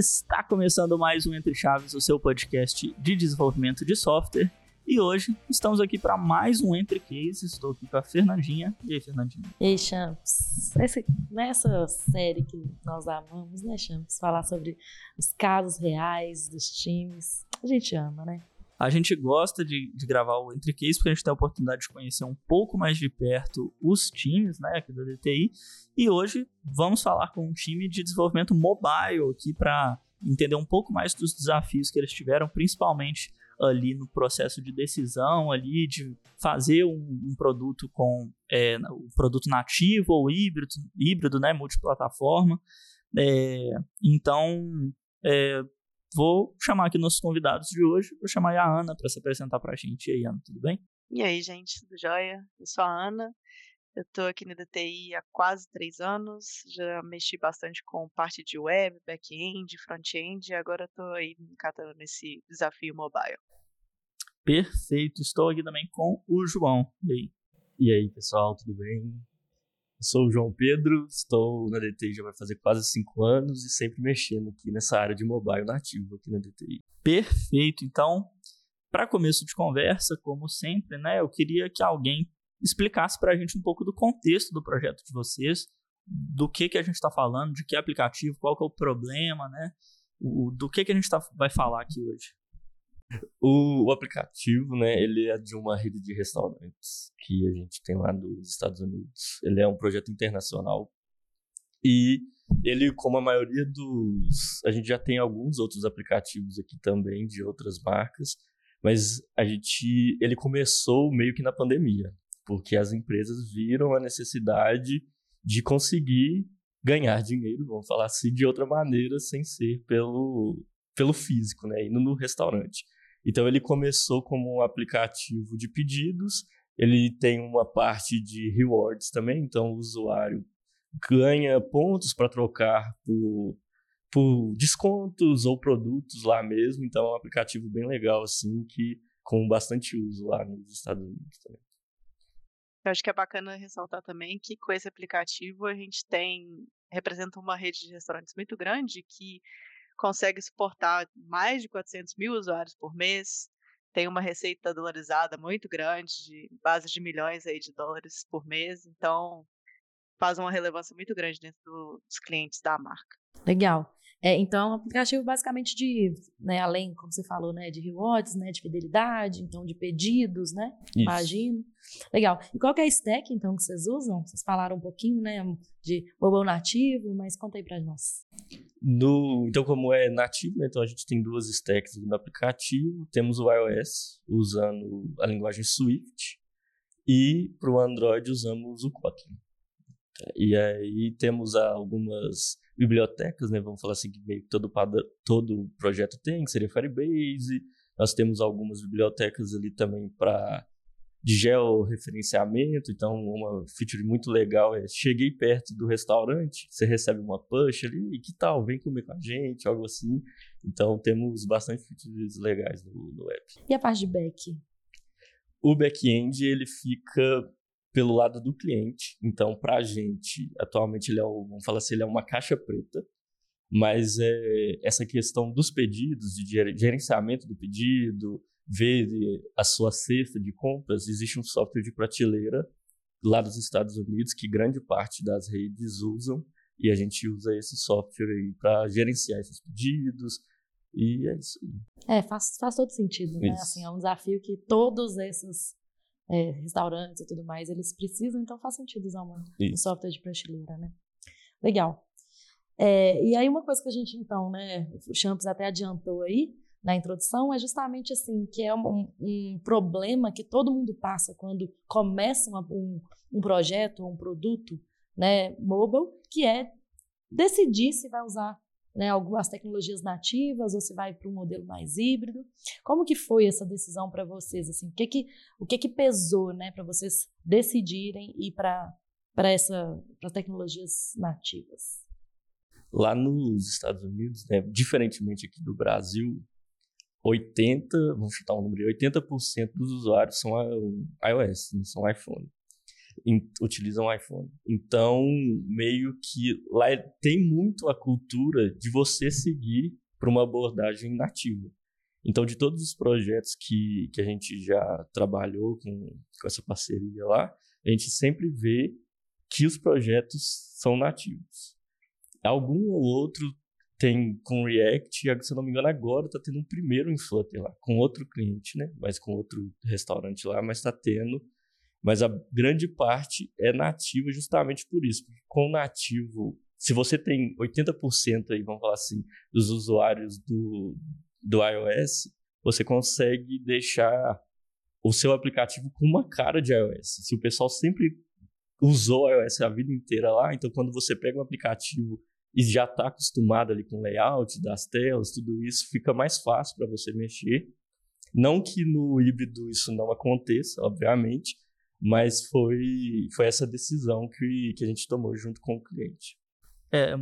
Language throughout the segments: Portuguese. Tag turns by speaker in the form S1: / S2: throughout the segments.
S1: Está começando mais um Entre Chaves, o seu podcast de desenvolvimento de software. E hoje estamos aqui para mais um Entre Cases. Estou aqui com a Fernandinha. E aí, Fernandinha?
S2: E aí, Champs? Esse, nessa série que nós amamos, né, Champs? Falar sobre os casos reais dos times. A gente ama, né?
S1: A gente gosta de, de gravar o Entre Case porque a gente tem a oportunidade de conhecer um pouco mais de perto os times né, aqui do DTI. E hoje vamos falar com um time de desenvolvimento mobile aqui para entender um pouco mais dos desafios que eles tiveram, principalmente ali no processo de decisão ali de fazer um, um produto com é, um produto nativo ou híbrido, híbrido né, multiplataforma. É, então, é, Vou chamar aqui nossos convidados de hoje. Vou chamar a Ana para se apresentar para a gente. E aí, Ana, tudo bem?
S3: E aí, gente, tudo jóia? Eu sou a Ana. Eu estou aqui no DTI há quase três anos. Já mexi bastante com parte de web, back-end, front-end. E agora estou aí encatando nesse desafio mobile.
S1: Perfeito. Estou aqui também com o João. E aí?
S4: E aí, pessoal, tudo bem? Sou o João Pedro, estou na DTI já vai fazer quase cinco anos e sempre mexendo aqui nessa área de mobile nativo aqui na DTI.
S1: Perfeito. Então, para começo de conversa, como sempre, né, eu queria que alguém explicasse para a gente um pouco do contexto do projeto de vocês, do que que a gente está falando, de que aplicativo, qual que é o problema, né, o, do que que a gente tá, vai falar aqui hoje.
S4: O, o, aplicativo, né, ele é de uma rede de restaurantes que a gente tem lá nos Estados Unidos. Ele é um projeto internacional e ele, como a maioria dos, a gente já tem alguns outros aplicativos aqui também de outras marcas, mas a gente, ele começou meio que na pandemia, porque as empresas viram a necessidade de conseguir ganhar dinheiro, vamos falar assim, de outra maneira, sem ser pelo pelo físico, né, indo no restaurante. Então ele começou como um aplicativo de pedidos, ele tem uma parte de rewards também, então o usuário ganha pontos para trocar por, por descontos ou produtos lá mesmo, então é um aplicativo bem legal assim que com bastante uso lá nos Estados Unidos também.
S3: Eu acho que é bacana ressaltar também que com esse aplicativo a gente tem representa uma rede de restaurantes muito grande que consegue suportar mais de 400 mil usuários por mês, tem uma receita dolarizada muito grande, de base de milhões aí de dólares por mês, então faz uma relevância muito grande dentro do, dos clientes da marca.
S2: Legal. É, então, um aplicativo basicamente de, né, além, como você falou, né, de rewards, né, de fidelidade, então de pedidos, né, Isso. imagino. Legal. E qual é a stack, então, que vocês usam? Vocês falaram um pouquinho, né, de mobile nativo, mas conta aí para nós.
S4: No, então, como é nativo, né, então a gente tem duas stacks no aplicativo. Temos o iOS usando a linguagem Swift e para o Android usamos o Kotlin. E aí temos algumas bibliotecas, né? Vamos falar assim que meio que todo, todo projeto tem, que seria Firebase. Nós temos algumas bibliotecas ali também para de georreferenciamento, então uma feature muito legal é cheguei perto do restaurante, você recebe uma push ali, e que tal, vem comer com a gente, algo assim. Então temos bastante features legais no, no app.
S2: E a parte de back?
S4: O back-end ele fica pelo lado do cliente. Então, para a gente, atualmente, ele é, o, vamos falar assim, ele é uma caixa preta, mas é, essa questão dos pedidos, de gerenciamento do pedido, ver a sua cesta de compras, existe um software de prateleira lá dos Estados Unidos que grande parte das redes usam e a gente usa esse software aí para gerenciar esses pedidos e é isso.
S2: É, faz, faz todo sentido, né? Assim, é um desafio que todos esses é, restaurantes e tudo mais, eles precisam, então faz sentido usar uma, um software de prateleira, né? Legal. É, e aí uma coisa que a gente, então, né, o Champs até adiantou aí na introdução, é justamente assim, que é um, um problema que todo mundo passa quando começa uma, um, um projeto ou um produto, né, mobile, que é decidir se vai usar né, algumas tecnologias nativas ou se vai para um modelo mais híbrido. Como que foi essa decisão para vocês? Assim, o que que, o que, que pesou né, para vocês decidirem ir para para tecnologias nativas?
S4: Lá nos Estados Unidos, né, diferentemente aqui do Brasil, 80, vamos chutar um número, 80% dos usuários são iOS, não são iPhone. Utilizam iPhone. Então, meio que lá tem muito a cultura de você seguir para uma abordagem nativa. Então, de todos os projetos que, que a gente já trabalhou com, com essa parceria lá, a gente sempre vê que os projetos são nativos. Algum ou outro tem com React, se eu não me engano, agora está tendo um primeiro em Flutter lá, com outro cliente, né? Mas com outro restaurante lá, mas está tendo. Mas a grande parte é nativa justamente por isso. Porque com nativo, se você tem 80% aí, vamos falar assim, dos usuários do, do iOS, você consegue deixar o seu aplicativo com uma cara de iOS. Se o pessoal sempre usou iOS a vida inteira lá, então quando você pega um aplicativo e já está acostumado ali com o layout das telas, tudo isso, fica mais fácil para você mexer. Não que no híbrido isso não aconteça, obviamente, mas foi, foi essa decisão que, que a gente tomou junto com o cliente.
S1: É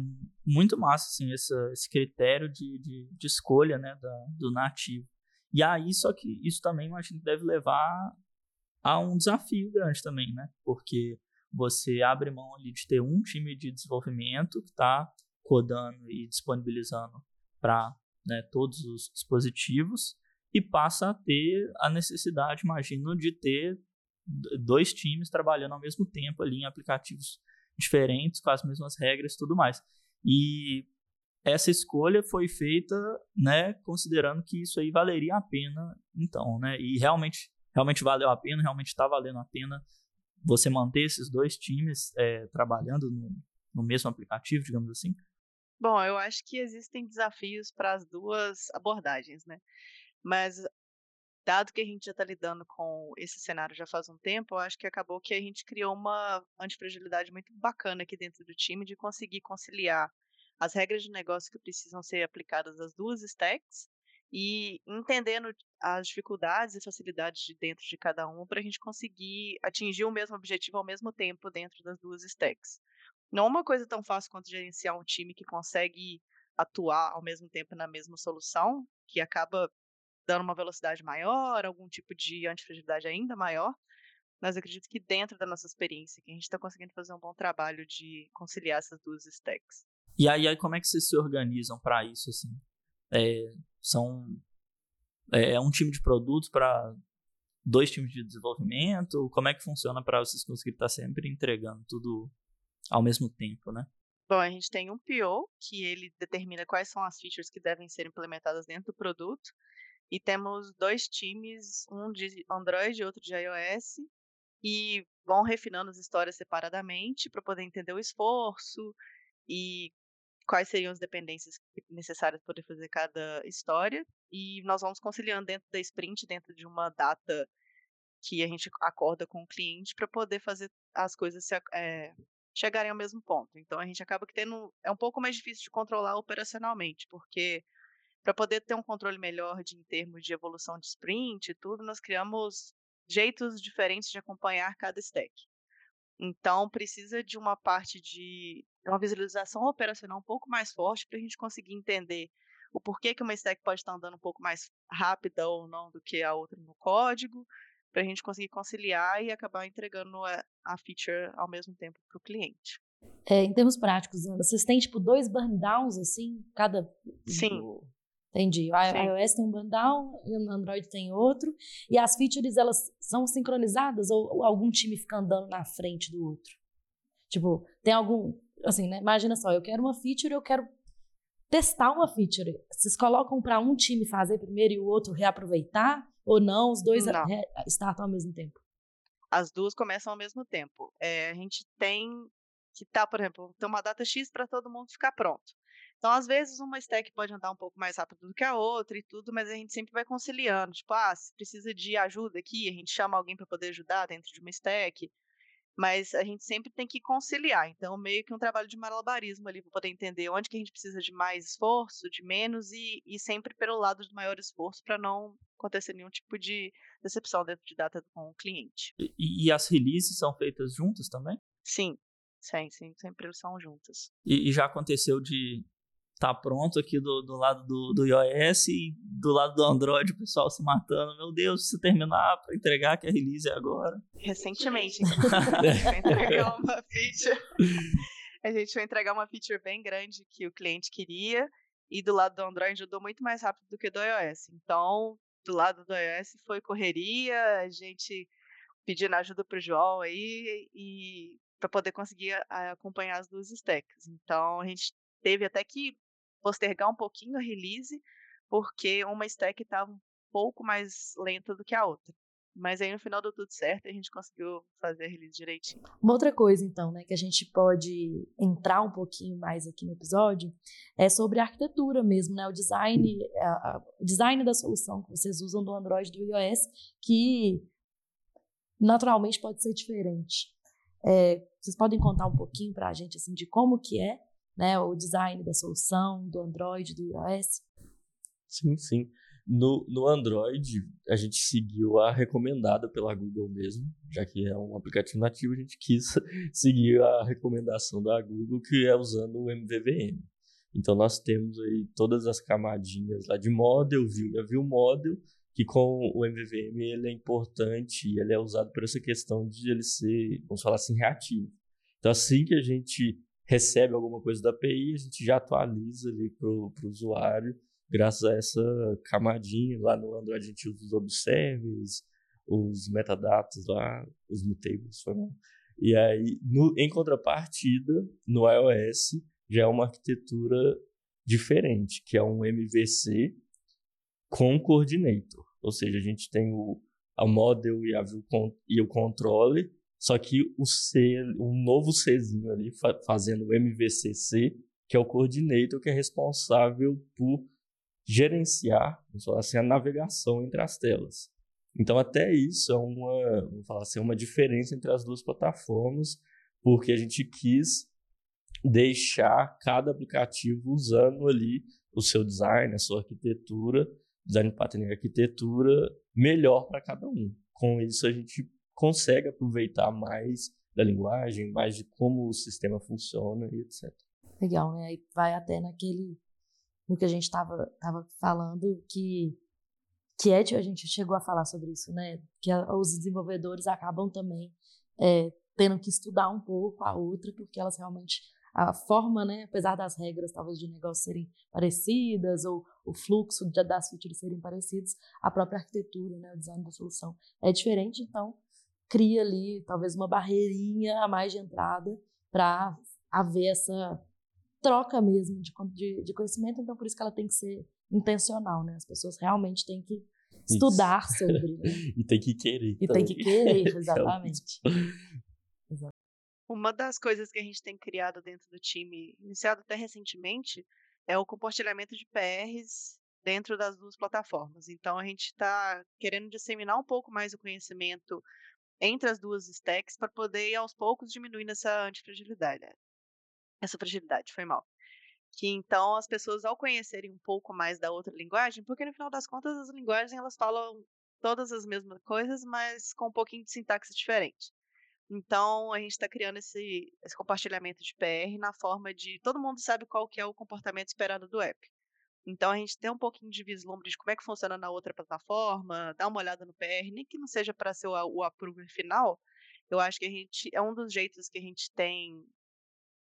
S1: muito massa, assim, esse, critério de, de, de escolha, né, da, do nativo. E aí, só que isso também, imagino deve levar a um desafio grande também, né? Porque você abre mão ali de ter um time de desenvolvimento que está codando e disponibilizando para né, todos os dispositivos e passa a ter a necessidade, imagino, de ter dois times trabalhando ao mesmo tempo ali em aplicativos diferentes, com as mesmas regras e tudo mais. E essa escolha foi feita, né, considerando que isso aí valeria a pena, então, né, e realmente, realmente valeu a pena, realmente está valendo a pena você manter esses dois times é, trabalhando no, no mesmo aplicativo, digamos assim?
S3: Bom, eu acho que existem desafios para as duas abordagens, né? Mas dado que a gente já está lidando com esse cenário já faz um tempo, eu acho que acabou que a gente criou uma antifragilidade muito bacana aqui dentro do time de conseguir conciliar as regras de negócio que precisam ser aplicadas às duas stacks e entendendo as dificuldades e facilidades de dentro de cada um para a gente conseguir atingir o mesmo objetivo ao mesmo tempo dentro das duas stacks. Não é uma coisa tão fácil quanto gerenciar um time que consegue atuar ao mesmo tempo na mesma solução, que acaba dando uma velocidade maior, algum tipo de antifragilidade ainda maior. Mas acredito que dentro da nossa experiência, que a gente está conseguindo fazer um bom trabalho de conciliar essas duas stacks.
S1: E aí, aí como é que vocês se organizam para isso, assim? É, são é, é um time de produtos para dois times de desenvolvimento? Como é que funciona para vocês conseguirem estar tá sempre entregando tudo ao mesmo tempo, né?
S3: Bom, a gente tem um PO, que ele determina quais são as features que devem ser implementadas dentro do produto. E temos dois times, um de Android e outro de iOS, e vão refinando as histórias separadamente para poder entender o esforço e quais seriam as dependências necessárias para poder fazer cada história. E nós vamos conciliando dentro da sprint, dentro de uma data que a gente acorda com o cliente para poder fazer as coisas se, é, chegarem ao mesmo ponto. Então a gente acaba que tendo é um pouco mais difícil de controlar operacionalmente, porque para poder ter um controle melhor de, em termos de evolução de sprint e tudo, nós criamos jeitos diferentes de acompanhar cada stack. Então, precisa de uma parte de uma visualização operacional um pouco mais forte para a gente conseguir entender o porquê que uma stack pode estar andando um pouco mais rápida ou não do que a outra no código, para a gente conseguir conciliar e acabar entregando a, a feature ao mesmo tempo para o cliente.
S2: É, em termos práticos, vocês têm tipo dois burn downs assim, cada.
S3: Sim.
S2: Entendi. O iOS tem um burn down e o Android tem outro. E as features elas são sincronizadas ou, ou algum time fica andando na frente do outro? Tipo, tem algum. Assim, né? Imagina só, eu quero uma feature, eu quero testar uma feature. Vocês colocam para um time fazer primeiro e o outro reaproveitar? Ou não? Os dois não. startam ao mesmo tempo?
S3: As duas começam ao mesmo tempo. É, a gente tem que tá, por exemplo, tem uma data X para todo mundo ficar pronto. Então, às vezes, uma stack pode andar um pouco mais rápido do que a outra e tudo, mas a gente sempre vai conciliando. Tipo, ah, se precisa de ajuda aqui, a gente chama alguém para poder ajudar dentro de uma stack mas a gente sempre tem que conciliar. Então, meio que um trabalho de malabarismo ali para poder entender onde que a gente precisa de mais esforço, de menos, e, e sempre pelo lado do maior esforço para não acontecer nenhum tipo de decepção dentro de data com o cliente.
S1: E, e as releases são feitas juntas também?
S3: Sim, sim, sim sempre são juntas.
S1: E, e já aconteceu de tá pronto aqui do, do lado do, do iOS e do lado do Android o pessoal se matando. Meu Deus, se terminar para entregar que a release é agora.
S3: Recentemente, a gente vai entregar uma feature. A gente vai entregar uma feature bem grande que o cliente queria e do lado do Android andou muito mais rápido do que do iOS. Então, do lado do iOS foi correria, a gente pedindo ajuda para o João aí e para poder conseguir acompanhar as duas stacks. Então, a gente teve até que postergar um pouquinho a release, porque uma stack estava um pouco mais lenta do que a outra. Mas aí no final deu tudo certo e a gente conseguiu fazer a release direitinho.
S2: Uma outra coisa, então, né, que a gente pode entrar um pouquinho mais aqui no episódio é sobre a arquitetura mesmo, né? O design, o design da solução que vocês usam do Android e do iOS, que naturalmente pode ser diferente. É, vocês podem contar um pouquinho para a gente assim de como que é né, o design da solução do Android, do iOS?
S4: Sim, sim. No, no Android, a gente seguiu a recomendada pela Google mesmo, já que é um aplicativo nativo, a gente quis seguir a recomendação da Google, que é usando o MVVM. Então, nós temos aí todas as camadinhas lá de model, view e view model, que com o MVVM ele é importante ele é usado por essa questão de ele ser, vamos falar assim, reativo. Então, assim que a gente recebe alguma coisa da API, a gente já atualiza ali para o usuário graças a essa camadinha. Lá no Android a gente usa os observes, os metadatas lá, os mutables. E aí, no, em contrapartida, no iOS já é uma arquitetura diferente, que é um MVC com coordinator. Ou seja, a gente tem o a model e, a view e o controle, só que o C, um novo Czinho ali fazendo o MVCC, que é o coordinator que é responsável por gerenciar, assim, a navegação entre as telas. Então, até isso é uma, vamos falar assim, uma diferença entre as duas plataformas, porque a gente quis deixar cada aplicativo usando ali o seu design, a sua arquitetura, design pattern e arquitetura melhor para cada um. Com isso, a gente consegue aproveitar mais da linguagem, mais de como o sistema funciona e etc.
S2: Legal, né? Aí vai até naquele no que a gente estava tava falando que que é, a gente chegou a falar sobre isso, né? Que a, os desenvolvedores acabam também é, tendo que estudar um pouco a outra, porque elas realmente a forma, né, apesar das regras talvez de negócio serem parecidas ou o fluxo de, das features serem parecidos, a própria arquitetura, né, o design da solução é diferente, então cria ali talvez uma barreirinha a mais de entrada para haver essa troca mesmo de, de, de, conhecimento, então por isso que ela tem que ser intencional, né? As pessoas realmente têm que estudar isso. sobre. Né?
S4: e tem que querer.
S2: E tem que querer, exatamente.
S3: Uma das coisas que a gente tem criado dentro do time, iniciado até recentemente, é o compartilhamento de PRs dentro das duas plataformas. Então a gente está querendo disseminar um pouco mais o conhecimento entre as duas stacks para poder ir aos poucos diminuindo essa antifragilidade essa fragilidade, foi mal. Que então as pessoas, ao conhecerem um pouco mais da outra linguagem, porque no final das contas as linguagens elas falam todas as mesmas coisas, mas com um pouquinho de sintaxe diferente. Então a gente está criando esse, esse compartilhamento de PR na forma de todo mundo sabe qual que é o comportamento esperado do app. Então a gente tem um pouquinho de vislumbre de como é que funciona na outra plataforma, dá uma olhada no PR, nem que não seja para ser o, o approver final. Eu acho que a gente é um dos jeitos que a gente tem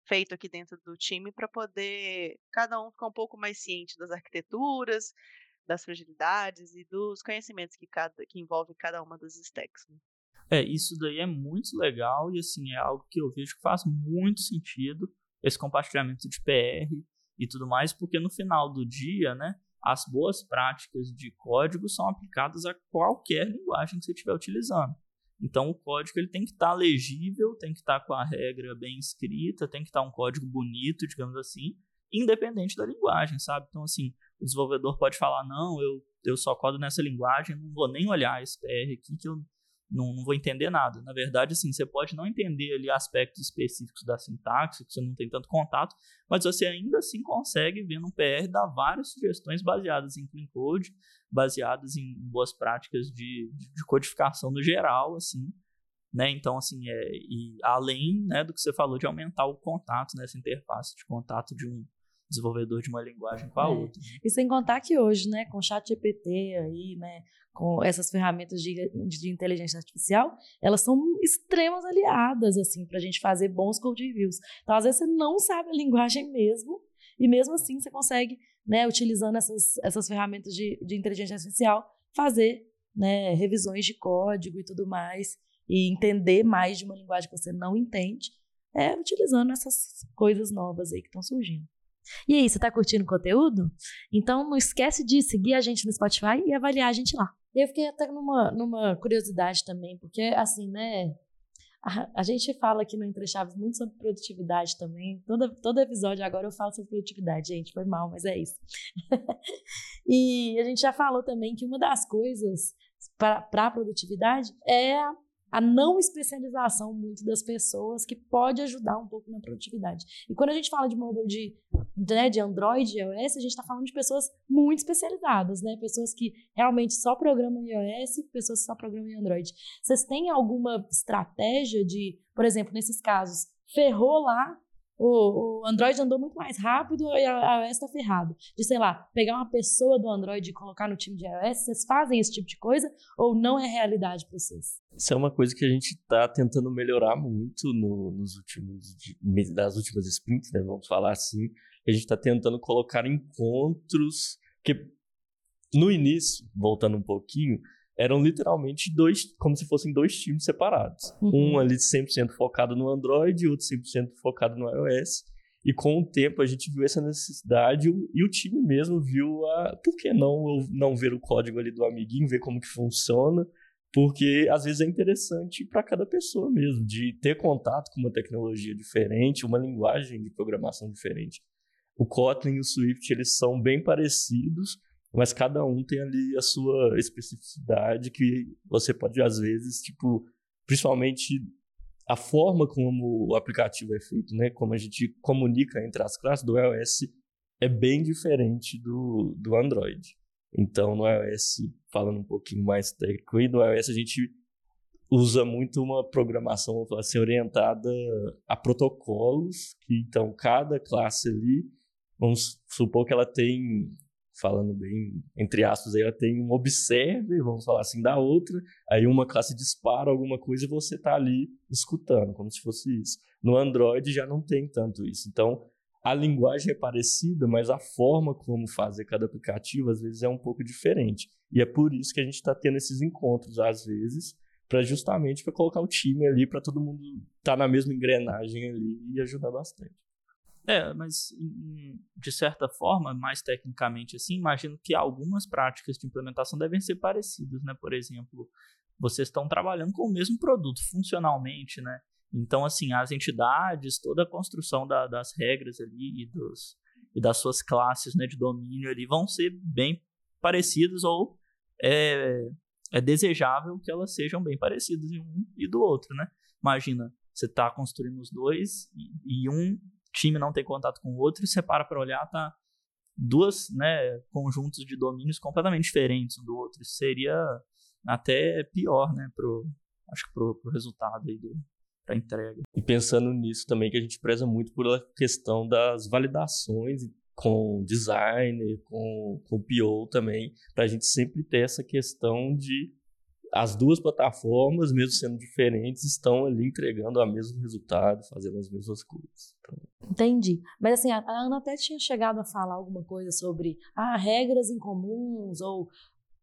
S3: feito aqui dentro do time para poder cada um ficar um pouco mais ciente das arquiteturas, das fragilidades e dos conhecimentos que, cada, que envolve cada uma das stacks. Né?
S1: É, isso daí é muito legal e assim, é algo que eu vejo que faz muito sentido, esse compartilhamento de PR e tudo mais, porque no final do dia, né, as boas práticas de código são aplicadas a qualquer linguagem que você estiver utilizando. Então o código ele tem que estar tá legível, tem que estar tá com a regra bem escrita, tem que estar tá um código bonito, digamos assim, independente da linguagem, sabe? Então assim, o desenvolvedor pode falar não, eu eu só codo nessa linguagem, não vou nem olhar esse PR aqui que eu não, não, vou entender nada. Na verdade, assim, você pode não entender ali aspectos específicos da sintaxe, que você não tem tanto contato, mas você ainda assim consegue, vendo um PR, dar várias sugestões baseadas em clean code, baseadas em boas práticas de, de codificação no geral, assim, né? Então, assim, é, e além né, do que você falou de aumentar o contato, nessa né, interface de contato de um, desenvolvedor de uma linguagem com a é. outra.
S2: E sem contar que hoje, né, com o chat GPT aí, né, com essas ferramentas de, de inteligência artificial, elas são extremas aliadas, assim, para a gente fazer bons code reviews. Então, às vezes, você não sabe a linguagem mesmo, e mesmo assim você consegue, né, utilizando essas, essas ferramentas de, de inteligência artificial, fazer né, revisões de código e tudo mais, e entender mais de uma linguagem que você não entende, é utilizando essas coisas novas aí que estão surgindo. E aí, você está curtindo o conteúdo? Então não esquece de seguir a gente no Spotify e avaliar a gente lá. Eu fiquei até numa, numa curiosidade também, porque assim, né? A, a gente fala aqui no Entre Chaves muito sobre produtividade também. Todo, todo episódio agora eu falo sobre produtividade, gente. Foi mal, mas é isso. e a gente já falou também que uma das coisas para a produtividade é não especialização muito das pessoas, que pode ajudar um pouco na produtividade. E quando a gente fala de mobile de, né, de Android e iOS, a gente está falando de pessoas muito especializadas, né? Pessoas que realmente só programam iOS, pessoas que só programam em Android. Vocês têm alguma estratégia de, por exemplo, nesses casos, ferrou lá, o, o, Android andou muito mais rápido e a iOS está ferrado. De, sei lá, pegar uma pessoa do Android e colocar no time de iOS, vocês fazem esse tipo de coisa ou não é realidade para vocês?
S4: Isso é uma coisa que a gente está tentando melhorar muito no, nos últimos, das últimas sprints, né, vamos falar assim. A gente está tentando colocar encontros que no início, voltando um pouquinho, eram literalmente dois, como se fossem dois times separados. Uhum. Um ali 100% focado no Android outro 100% focado no iOS. E com o tempo a gente viu essa necessidade e o time mesmo viu a. Por que não, não ver o código ali do amiguinho, ver como que funciona? Porque às vezes é interessante para cada pessoa mesmo, de ter contato com uma tecnologia diferente, uma linguagem de programação diferente. O Kotlin e o Swift eles são bem parecidos, mas cada um tem ali a sua especificidade que você pode, às vezes, tipo, principalmente a forma como o aplicativo é feito, né? Como a gente comunica entre as classes do iOS é bem diferente do, do Android. Então, no iOS, falando um pouquinho mais técnico, e no iOS a gente usa muito uma programação vamos falar assim, orientada a protocolos, que então cada classe ali, vamos supor que ela tem falando bem, entre aspas, aí ela tem um observe, vamos falar assim, da outra, aí uma classe dispara alguma coisa e você tá ali escutando, como se fosse isso. No Android já não tem tanto isso. Então, a linguagem é parecida, mas a forma como fazer cada aplicativo às vezes é um pouco diferente. E é por isso que a gente está tendo esses encontros às vezes, para justamente para colocar o time ali, para todo mundo estar tá na mesma engrenagem ali e ajudar bastante.
S1: É, mas de certa forma, mais tecnicamente assim, imagino que algumas práticas de implementação devem ser parecidas, né? Por exemplo, vocês estão trabalhando com o mesmo produto funcionalmente, né? Então, assim, as entidades, toda a construção da, das regras ali e, dos, e das suas classes né, de domínio ali vão ser bem parecidas ou é, é desejável que elas sejam bem parecidas em um e do outro, né? Imagina, você está construindo os dois e, e um time não tem contato com o outro e você para para olhar, tá duas, né, conjuntos de domínios completamente diferentes um do outro. Isso seria até pior, né, pro, acho que pro, pro resultado aí do, da entrega.
S4: E pensando nisso também que a gente preza muito por a questão das validações com designer, com, com PO também, para a gente sempre ter essa questão de as duas plataformas, mesmo sendo diferentes, estão ali entregando o mesmo resultado, fazendo as mesmas coisas. Então...
S2: Entendi. Mas assim, a Ana até tinha chegado a falar alguma coisa sobre ah, regras incomuns ou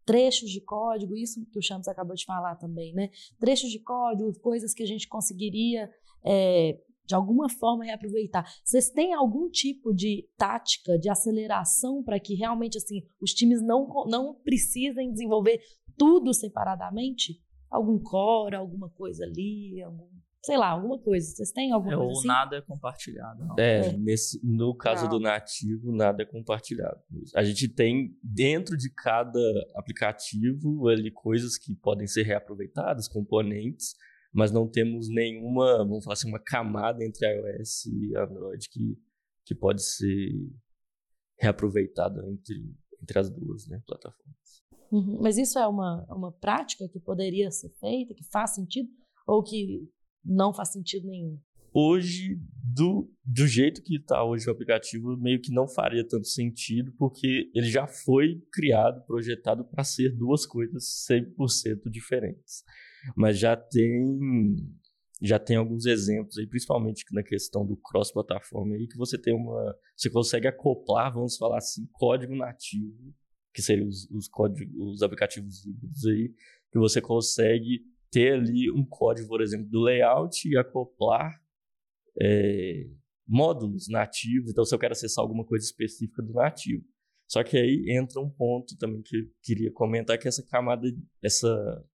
S2: trechos de código, isso que o Champs acabou de falar também, né? Trechos de código, coisas que a gente conseguiria é, de alguma forma reaproveitar. Vocês têm algum tipo de tática de aceleração para que realmente assim os times não, não precisem desenvolver tudo separadamente? Algum core, alguma coisa ali, algum, sei lá, alguma coisa. Vocês têm alguma
S1: é,
S2: coisa
S1: ou
S2: assim?
S1: nada é compartilhado. Não.
S4: É, é. Nesse, no caso não. do nativo, nada é compartilhado. A gente tem dentro de cada aplicativo ali coisas que podem ser reaproveitadas, componentes, mas não temos nenhuma, vamos falar assim, uma camada entre iOS e Android que, que pode ser reaproveitada entre, entre as duas né, plataformas.
S2: Uhum. Mas isso é uma, uma prática que poderia ser feita, que faz sentido, ou que não faz sentido nenhum?
S4: hoje, do, do jeito que está hoje o aplicativo, meio que não faria tanto sentido, porque ele já foi criado, projetado para ser duas coisas 100% diferentes. Mas já tem já tem alguns exemplos aí, principalmente na questão do cross-plataforma aí, que você tem uma. Você consegue acoplar, vamos falar assim, código nativo, que seriam os, os códigos, os aplicativos híbridos aí, que você consegue ter ali um código, por exemplo, do layout e acoplar é, módulos nativos. Então, se eu quero acessar alguma coisa específica do nativo. Só que aí entra um ponto também que eu queria comentar, que é essa camada, essa,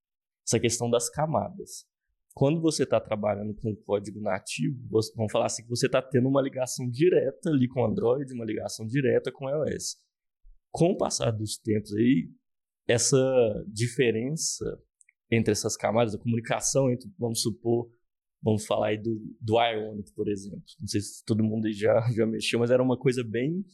S4: essa questão das camadas quando você está trabalhando com código nativo, vamos falar assim, que você está tendo uma ligação direta ali com Android, uma ligação direta com iOS. Com o passar dos tempos aí, essa diferença entre essas camadas, a comunicação entre, vamos supor, vamos falar aí do, do Ionic, por exemplo. Não sei se todo mundo já, já mexeu, mas era uma coisa bem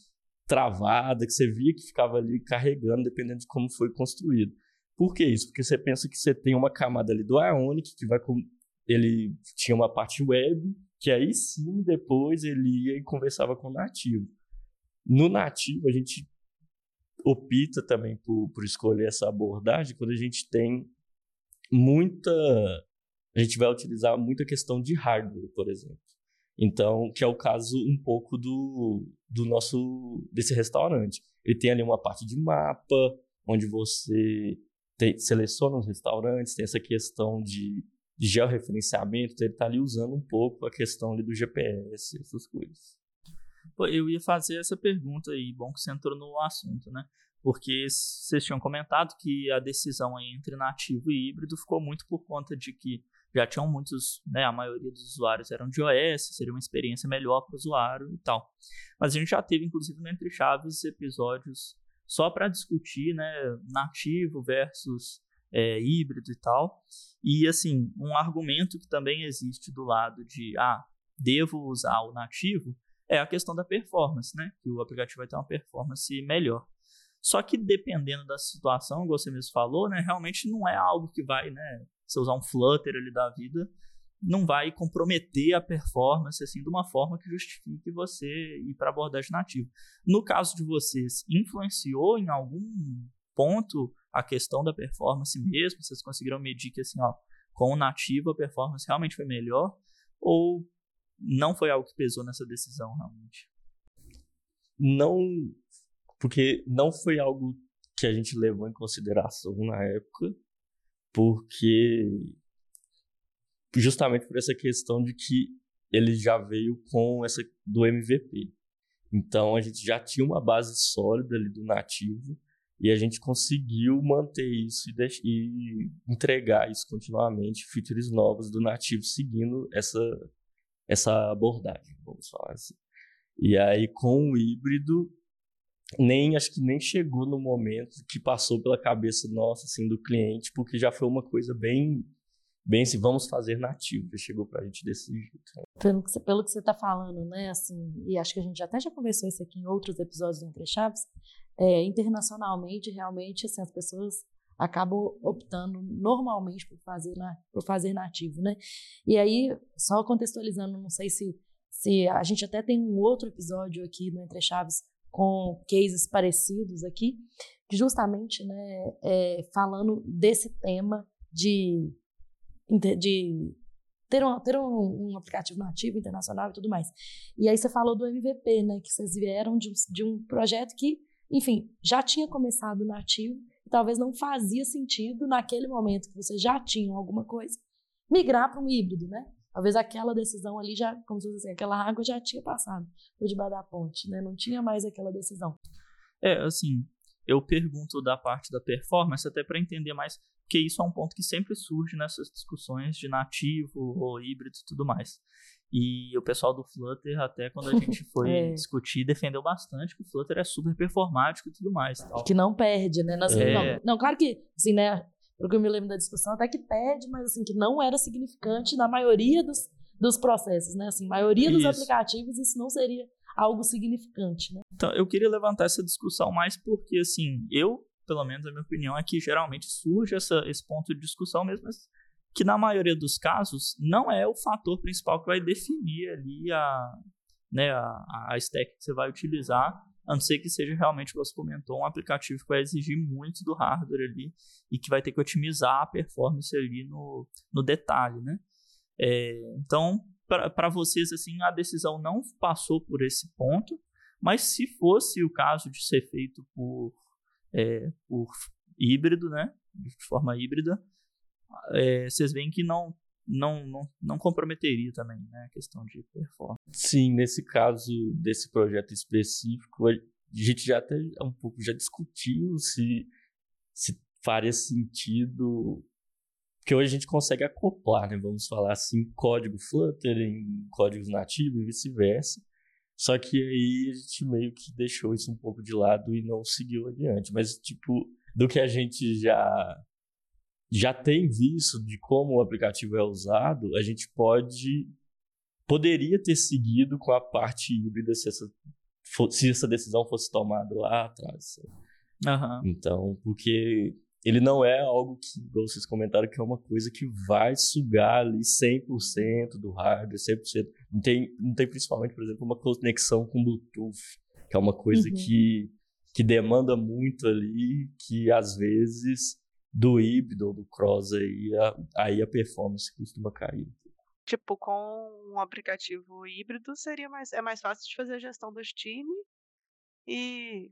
S4: travada, que você via que ficava ali carregando, dependendo de como foi construído. Por que isso? Porque você pensa que você tem uma camada ali do Ionic que vai ele tinha uma parte web, que aí sim depois ele ia e conversava com o nativo. No nativo, a gente opta também por, por escolher essa abordagem quando a gente tem muita. A gente vai utilizar muita questão de hardware, por exemplo. Então, que é o caso um pouco do, do nosso desse restaurante. Ele tem ali uma parte de mapa, onde você tem, seleciona os restaurantes, tem essa questão de de georreferenciamento, então ele está ali usando um pouco a questão ali do GPS, essas coisas.
S1: Eu ia fazer essa pergunta aí, bom que você entrou no assunto, né? Porque vocês tinham comentado que a decisão entre nativo e híbrido ficou muito por conta de que já tinham muitos, né, a maioria dos usuários eram de iOS, seria uma experiência melhor para o usuário e tal. Mas a gente já teve, inclusive, no Entre Chaves, episódios só para discutir, né, nativo versus é, híbrido e tal. E assim, um argumento que também existe do lado de ah, devo usar o nativo é a questão da performance, né? Que o aplicativo vai ter uma performance melhor. Só que dependendo da situação, como você mesmo falou, né, realmente não é algo que vai, né, você usar um Flutter ali da vida, não vai comprometer a performance assim de uma forma que justifique você ir para abordagem nativa. No caso de vocês, influenciou em algum ponto a questão da performance mesmo? Vocês conseguiram medir que assim, ó, com o nativo a performance realmente foi melhor? Ou não foi algo que pesou nessa decisão realmente?
S4: Não, porque não foi algo que a gente levou em consideração na época, porque justamente por essa questão de que ele já veio com essa do MVP. Então a gente já tinha uma base sólida ali do nativo e a gente conseguiu manter isso e, e entregar isso continuamente, features novas do nativo seguindo essa, essa abordagem, vamos falar assim. E aí com o híbrido, nem acho que nem chegou no momento que passou pela cabeça nossa assim do cliente, porque já foi uma coisa bem bem assim, vamos fazer nativo, já chegou pra gente desse jeito. Né?
S2: Pelo que, você, você tá falando, né, assim, e acho que a gente até já conversou isso aqui em outros episódios do Entre Chaves, é, internacionalmente, realmente, assim, as pessoas acabam optando normalmente por fazer, na, por fazer nativo, né? E aí, só contextualizando, não sei se, se a gente até tem um outro episódio aqui no Entre Chaves com cases parecidos aqui, justamente, né, é, falando desse tema de, de ter, um, ter um, um, aplicativo nativo internacional e tudo mais. E aí você falou do MVP, né, que vocês vieram de de um projeto que enfim, já tinha começado nativo, talvez não fazia sentido naquele momento que você já tinha alguma coisa, migrar para um híbrido, né? Talvez aquela decisão ali já, como se fosse assim, aquela água já tinha passado por debaixo da ponte, né? Não tinha mais aquela decisão.
S1: É, assim, eu pergunto da parte da performance até para entender mais, porque isso é um ponto que sempre surge nessas discussões de nativo ou híbrido e tudo mais. E o pessoal do Flutter, até quando a gente foi é. discutir, defendeu bastante que o Flutter é super performático e tudo mais. Tal.
S2: Que não perde, né? Nas... É. Não, não, claro que, assim, né? Pelo que eu me lembro da discussão, até que perde, mas assim, que não era significante na maioria dos, dos processos, né? Assim, maioria dos isso. aplicativos, isso não seria algo significante, né?
S1: Então, eu queria levantar essa discussão mais porque, assim, eu, pelo menos a minha opinião, é que geralmente surge essa, esse ponto de discussão mesmo, mas que na maioria dos casos não é o fator principal que vai definir ali a, né, a, a stack que você vai utilizar, a não ser que seja realmente, como você comentou, um aplicativo que vai exigir muito do hardware ali e que vai ter que otimizar a performance ali no, no detalhe, né? É, então, para vocês, assim, a decisão não passou por esse ponto, mas se fosse o caso de ser feito por, é, por híbrido, né, de forma híbrida, é, vocês veem que não, não, não, não comprometeria também né, a questão de performance.
S4: Sim, nesse caso desse projeto específico, a gente já até um pouco já discutiu se, se faria sentido porque hoje a gente consegue acoplar, né, vamos falar assim, código Flutter em códigos nativos e vice-versa. Só que aí a gente meio que deixou isso um pouco de lado e não seguiu adiante. Mas, tipo, do que a gente já já tem visto de como o aplicativo é usado, a gente pode poderia ter seguido com a parte híbrida se essa, se essa decisão fosse tomada lá atrás.
S1: Uhum.
S4: Então, porque ele não é algo que, vocês comentaram, que é uma coisa que vai sugar ali 100% do hardware, 100%. Não tem, não tem principalmente, por exemplo, uma conexão com Bluetooth, que é uma coisa uhum. que, que demanda muito ali, que às vezes do híbrido ou do cross aí, a, aí a performance costuma cair.
S3: Tipo, com um aplicativo híbrido seria mais, é mais fácil de fazer a gestão dos times e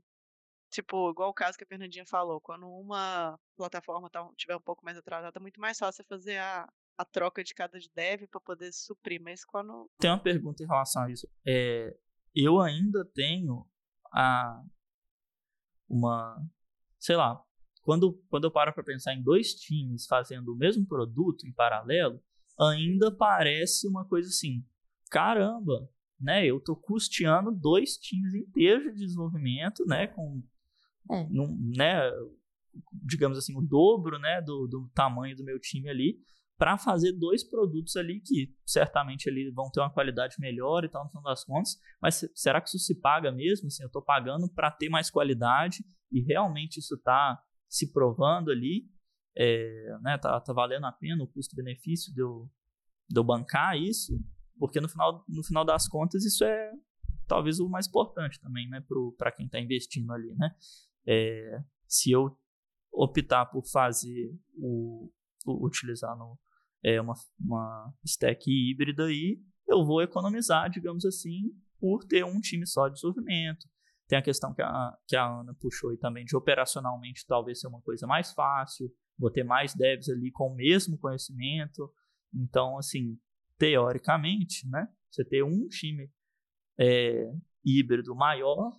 S3: Tipo, igual o caso que a Fernandinha falou, quando uma plataforma tá, tiver um pouco mais atrasada, é muito mais fácil fazer a, a troca de cada dev para poder suprir, mas quando.
S1: Tem uma pergunta em relação a isso. É, eu ainda tenho a uma. Sei lá, quando, quando eu paro para pensar em dois times fazendo o mesmo produto em paralelo, ainda parece uma coisa assim: caramba, né? Eu tô custeando dois times inteiros de desenvolvimento, né? Com é. Num, né, digamos assim, o dobro né, do, do tamanho do meu time ali, para fazer dois produtos ali que certamente ali vão ter uma qualidade melhor e tal, no final das contas, mas será que isso se paga mesmo? Assim, eu estou pagando para ter mais qualidade e realmente isso está se provando ali, é, né, tá, tá valendo a pena o custo-benefício de eu, de eu bancar isso, porque no final, no final das contas isso é talvez o mais importante também, né, para quem está investindo ali, né? É, se eu optar por fazer o, o utilizar no, é, uma, uma stack híbrida aí, eu vou economizar, digamos assim, por ter um time só de desenvolvimento. Tem a questão que a, que a Ana puxou aí também de operacionalmente talvez ser uma coisa mais fácil, vou ter mais devs ali com o mesmo conhecimento. Então, assim, teoricamente, né, você ter um time é, híbrido maior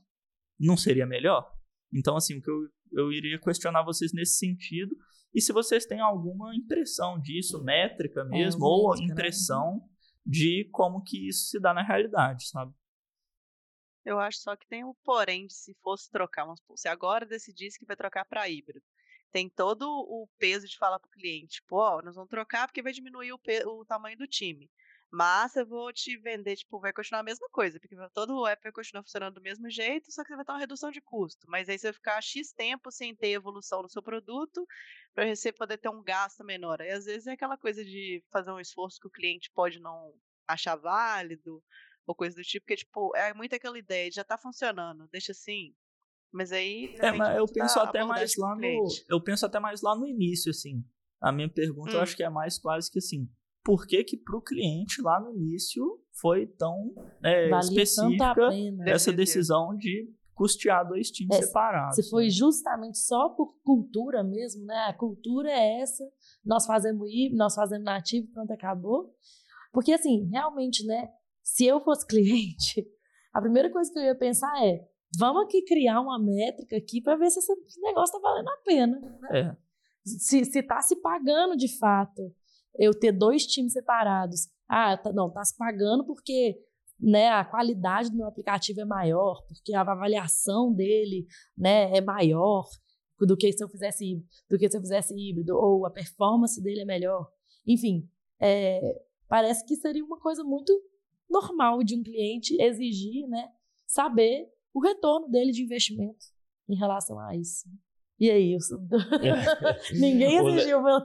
S1: não seria melhor? Então, assim, o que eu, eu iria questionar vocês nesse sentido. E se vocês têm alguma impressão disso, métrica mesmo, é, ou métrica, né? impressão né? de como que isso se dá na realidade, sabe?
S3: Eu acho só que tem o um porém de se fosse trocar, se agora decidisse que vai trocar para híbrido, tem todo o peso de falar para o cliente, pô, ó, nós vamos trocar porque vai diminuir o, o tamanho do time. Mas eu vou te vender, tipo, vai continuar a mesma coisa, porque todo o app vai continuar funcionando do mesmo jeito, só que você vai ter uma redução de custo. Mas aí você vai ficar X tempo sem ter evolução no seu produto, para você poder ter um gasto menor. E às vezes é aquela coisa de fazer um esforço que o cliente pode não achar válido, ou coisa do tipo, porque, tipo, é muito aquela ideia de já tá funcionando, deixa assim. Mas aí.
S1: É, mas eu penso até mais lá no. Eu penso até mais lá no início, assim. A minha pergunta hum. eu acho que é mais quase que assim por que que para o cliente lá no início foi tão é, específica essa decisão de custear dois times é, separados.
S2: Se foi né? justamente só por cultura mesmo, né? A cultura é essa, nós fazemos híbrido, nós fazemos nativo, pronto, acabou. Porque assim, realmente, né? Se eu fosse cliente, a primeira coisa que eu ia pensar é, vamos aqui criar uma métrica aqui para ver se esse negócio está valendo a pena. Né?
S1: É.
S2: Se está se pagando de fato eu ter dois times separados. Ah, tá, não, tá se pagando porque né, a qualidade do meu aplicativo é maior, porque a avaliação dele né, é maior do que se eu fizesse do que se eu fizesse híbrido, ou a performance dele é melhor. Enfim, é, parece que seria uma coisa muito normal de um cliente exigir, né, saber o retorno dele de investimento em relação a isso. E aí, ninguém exigiu
S4: o,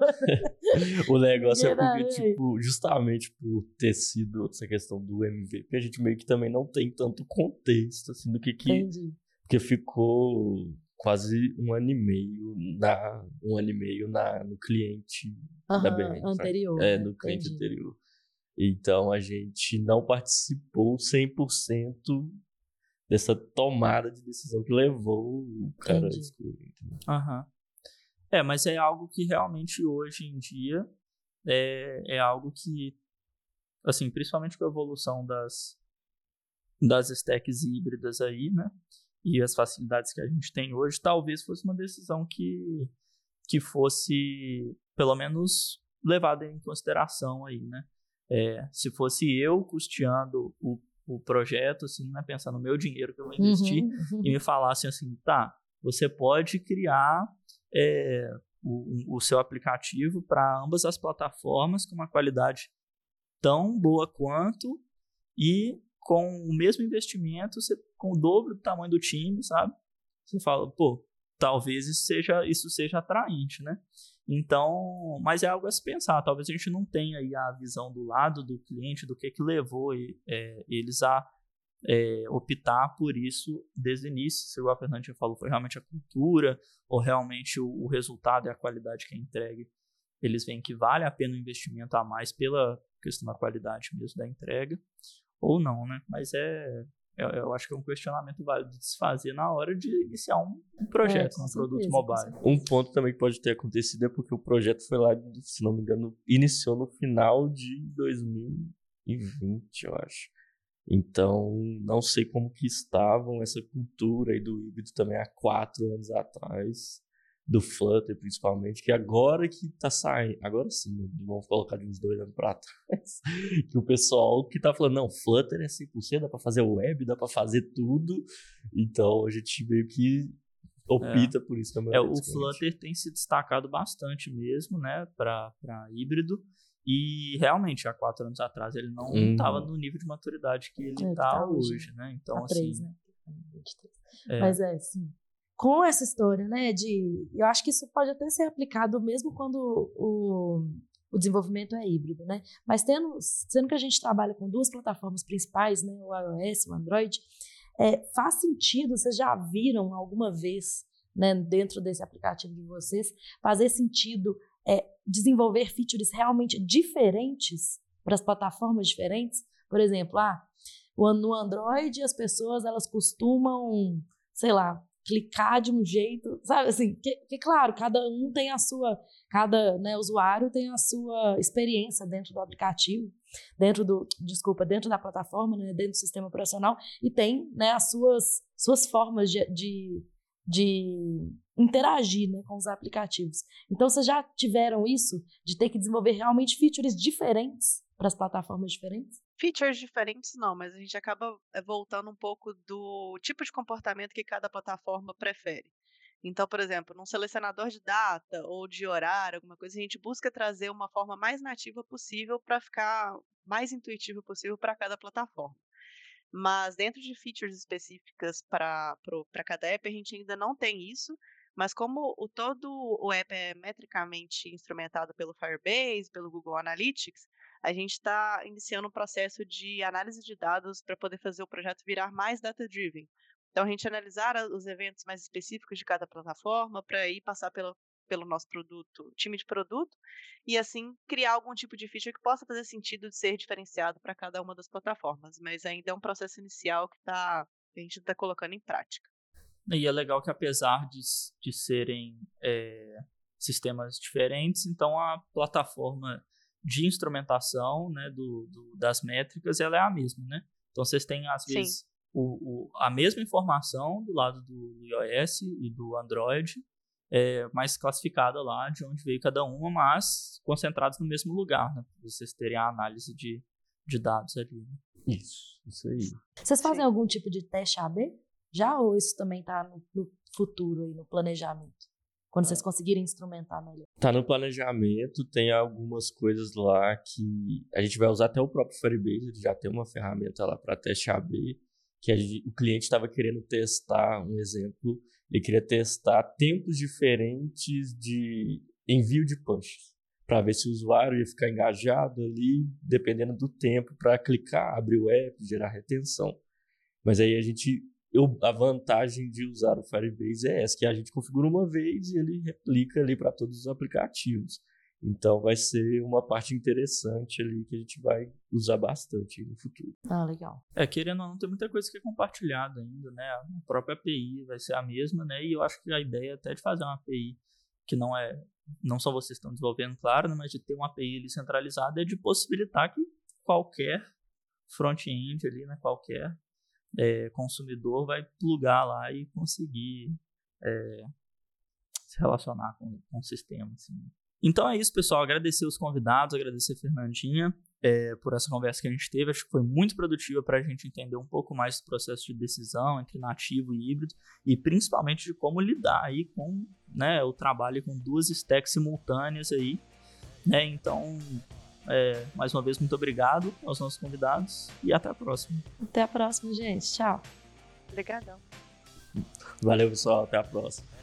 S4: o negócio é porque, tipo, justamente por ter sido essa questão do MVP, a gente meio que também não tem tanto contexto, assim, do que que... Entendi. Porque ficou quase um ano e meio na um ano e meio na no cliente
S2: uhum,
S4: da BN,
S2: anterior.
S4: Sabe? É, no cliente entendi. anterior. Então a gente não participou 100% dessa tomada de decisão que levou o cara a excluir.
S1: Aham. É, mas é algo que realmente hoje em dia é, é algo que, assim, principalmente com a evolução das, das stacks híbridas aí, né? E as facilidades que a gente tem hoje, talvez fosse uma decisão que, que fosse, pelo menos, levada em consideração aí, né? É, se fosse eu custeando o o projeto, assim, né, pensar no meu dinheiro que eu vou investir uhum, uhum. e me falassem assim, tá, você pode criar é, o, o, seu aplicativo para ambas as plataformas com uma qualidade tão boa quanto e com o mesmo investimento, você, com o dobro do tamanho do time, sabe? Você fala, pô, talvez isso seja, isso seja atraente, né? Então, mas é algo a se pensar. Talvez a gente não tenha aí a visão do lado do cliente, do que que levou é, eles a é, optar por isso desde o início. Se o Fernandinho falou, foi realmente a cultura, ou realmente o, o, resultado e a qualidade que é entregue. Eles veem que vale a pena o investimento a mais pela questão da qualidade mesmo da entrega, ou não, né? Mas é, eu, eu, acho que é um questionamento válido de se fazer na hora de iniciar um, um projeto, é, um produto mobile.
S4: Um ponto também que pode ter acontecido é porque o projeto foi lá, se não me engano, iniciou no final de 2020, eu acho. Então, não sei como que estavam essa cultura aí do híbrido também há quatro anos atrás do Flutter, principalmente, que agora que tá saindo, agora sim, né, vamos colocar de uns dois anos pra trás, que o pessoal que tá falando, não, Flutter é 100%, dá pra fazer web, dá pra fazer tudo, então a gente meio que opta é. por isso também.
S1: É, o Flutter tem se destacado bastante mesmo, né, pra, pra híbrido, e realmente, há quatro anos atrás, ele não estava uhum. no nível de maturidade que ele está é, tá hoje, hoje, né? Então, tá assim. 3, né?
S2: É. Mas é, sim com essa história, né? De, eu acho que isso pode até ser aplicado mesmo quando o, o desenvolvimento é híbrido, né? Mas tendo, sendo que a gente trabalha com duas plataformas principais, né? O iOS, o Android, é, faz sentido? Vocês já viram alguma vez, né? Dentro desse aplicativo de vocês, fazer sentido é, desenvolver features realmente diferentes para as plataformas diferentes? Por exemplo, ah, no Android as pessoas elas costumam, sei lá, clicar de um jeito, sabe? Assim, que, que, claro, cada um tem a sua, cada né, usuário tem a sua experiência dentro do aplicativo, dentro do, desculpa, dentro da plataforma, né, dentro do sistema operacional e tem, né, as suas, suas formas de, de, de interagir, né, com os aplicativos. Então, vocês já tiveram isso de ter que desenvolver realmente features diferentes para as plataformas diferentes?
S3: Features diferentes não, mas a gente acaba eh, voltando um pouco do tipo de comportamento que cada plataforma prefere. Então, por exemplo, num selecionador de data ou de horário, alguma coisa, a gente busca trazer uma forma mais nativa possível para ficar mais intuitivo possível para cada plataforma. Mas dentro de features específicas para cada app, a gente ainda não tem isso. Mas como o todo o app é metricamente instrumentado pelo Firebase, pelo Google Analytics, a gente está iniciando um processo de análise de dados para poder fazer o projeto virar mais data-driven. Então, a gente analisar os eventos mais específicos de cada plataforma para ir passar pelo, pelo nosso produto, time de produto, e assim criar algum tipo de feature que possa fazer sentido de ser diferenciado para cada uma das plataformas. Mas ainda é um processo inicial que, tá, que a gente está colocando em prática.
S1: E é legal que apesar de, de serem é, sistemas diferentes, então a plataforma de instrumentação né, do, do, das métricas ela é a mesma, né? Então vocês têm às vezes o, o, a mesma informação do lado do iOS e do Android, é, mais classificada lá de onde veio cada uma, mas concentrados no mesmo lugar, né? Para vocês terem a análise de, de dados ali. Né?
S4: Isso, isso aí.
S2: Vocês fazem Sim. algum tipo de teste AB? Já ou isso também está no, no futuro aí, no planejamento? Quando vocês conseguirem instrumentar melhor.
S4: Tá no planejamento, tem algumas coisas lá que a gente vai usar até o próprio Firebase, ele já tem uma ferramenta lá para teste AB, que gente, o cliente estava querendo testar um exemplo Ele queria testar tempos diferentes de envio de punches para ver se o usuário ia ficar engajado ali, dependendo do tempo, para clicar, abrir o app, gerar retenção. Mas aí a gente. Eu, a vantagem de usar o Firebase é essa, que a gente configura uma vez e ele replica ali para todos os aplicativos. Então vai ser uma parte interessante ali que a gente vai usar bastante no futuro.
S2: Ah, legal.
S1: É, querendo ou não, tem muita coisa que é compartilhada ainda, né? A própria API vai ser a mesma, né? E eu acho que a ideia até de fazer uma API que não é, não só vocês estão desenvolvendo, claro, né? mas de ter uma API ali centralizada é de possibilitar que qualquer front-end ali, né? Qualquer é, consumidor vai plugar lá e conseguir é, se relacionar com, com o sistema, assim. Então é isso, pessoal. Agradecer os convidados, agradecer a Fernandinha é, por essa conversa que a gente teve. Acho que foi muito produtiva para a gente entender um pouco mais do processo de decisão entre nativo e híbrido e principalmente de como lidar aí com né, o trabalho com duas stacks simultâneas aí. Né? Então, é, mais uma vez, muito obrigado aos nossos convidados e até a próxima.
S2: Até a próxima, gente. Tchau.
S3: Obrigadão.
S4: Valeu, pessoal. Até a próxima.